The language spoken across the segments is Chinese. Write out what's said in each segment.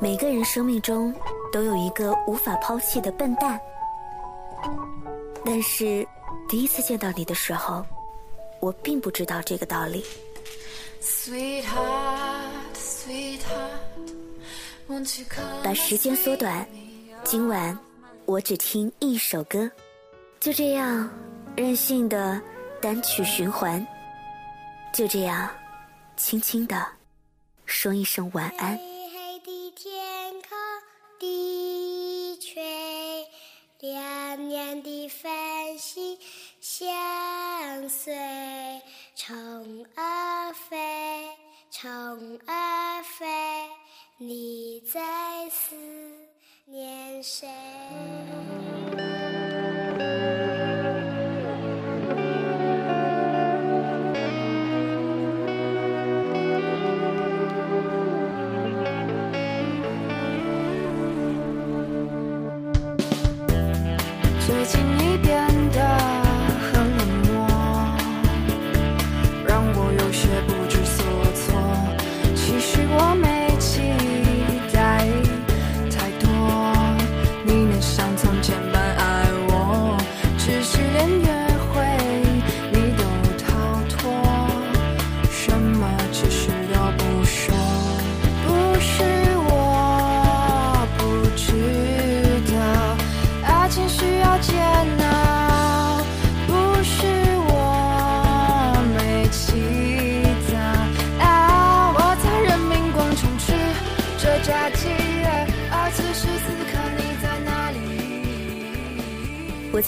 每个人生命中都有一个无法抛弃的笨蛋，但是第一次见到你的时候，我并不知道这个道理。把时间缩短，今晚我只听一首歌，就这样任性的单曲循环，就这样轻轻的说一声晚安。黑黑的天空，低垂，亮亮的繁星相随，虫儿飞，虫儿飞。你在思念谁？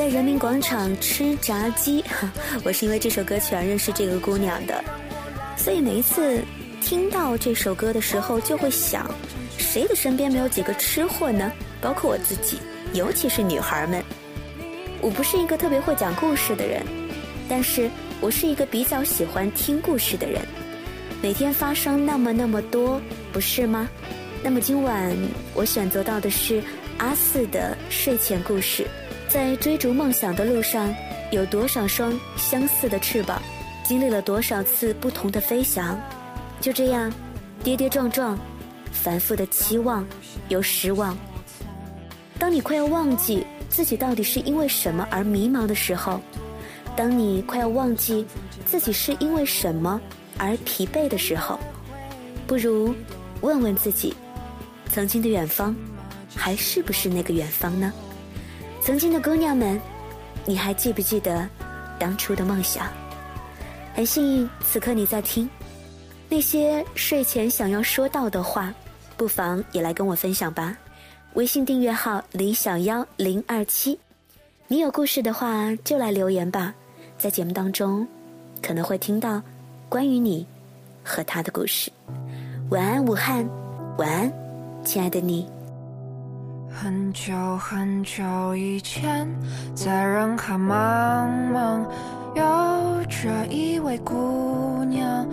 在人民广场吃炸鸡，我是因为这首歌曲而认识这个姑娘的，所以每一次听到这首歌的时候，就会想，谁的身边没有几个吃货呢？包括我自己，尤其是女孩们。我不是一个特别会讲故事的人，但是我是一个比较喜欢听故事的人。每天发生那么那么多，不是吗？那么今晚我选择到的是阿四的睡前故事。在追逐梦想的路上，有多少双相似的翅膀，经历了多少次不同的飞翔，就这样跌跌撞撞，反复的期望又失望。当你快要忘记自己到底是因为什么而迷茫的时候，当你快要忘记自己是因为什么而疲惫的时候，不如问问自己，曾经的远方，还是不是那个远方呢？曾经的姑娘们，你还记不记得当初的梦想？很幸运，此刻你在听那些睡前想要说到的话，不妨也来跟我分享吧。微信订阅号李小妖零二七，你有故事的话就来留言吧，在节目当中可能会听到关于你和他的故事。晚安，武汉，晚安，亲爱的你。很久很久以前，在人海茫茫，有着一位姑娘，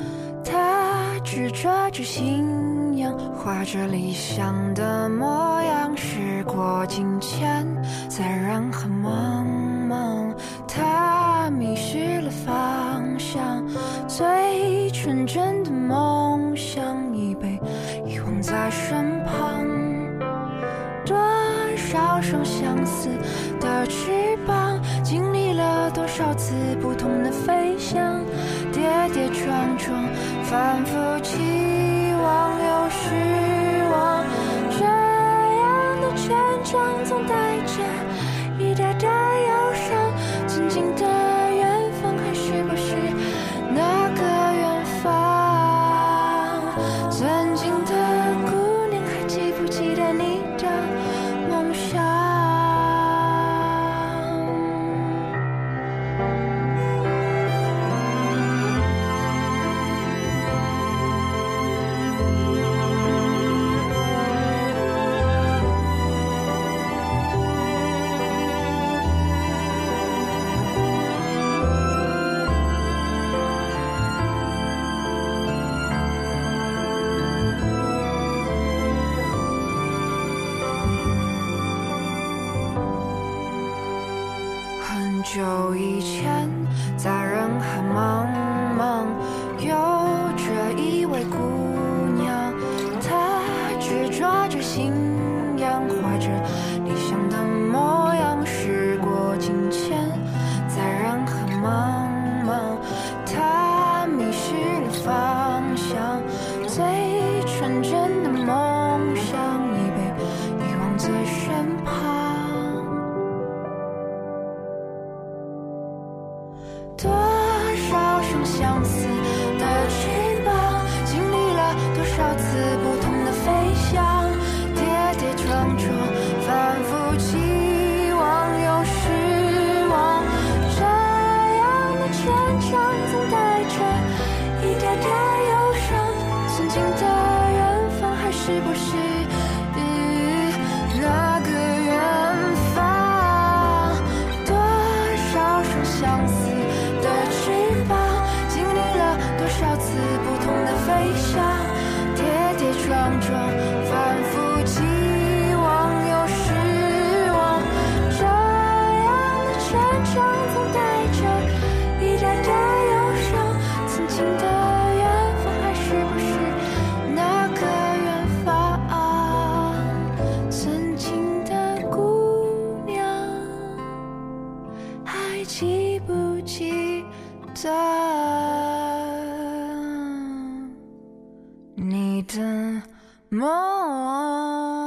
她执着着信仰，画着理想的模样。时过境迁，在人海茫茫，她迷失了方向，最纯真的梦想已被遗忘在身旁。似的翅膀，经历了多少次不同的飞翔，跌跌撞撞，反复期望又失久以前，在人海茫茫，有着一位姑娘，她执着着信仰，怀着理想的梦。少次你的梦？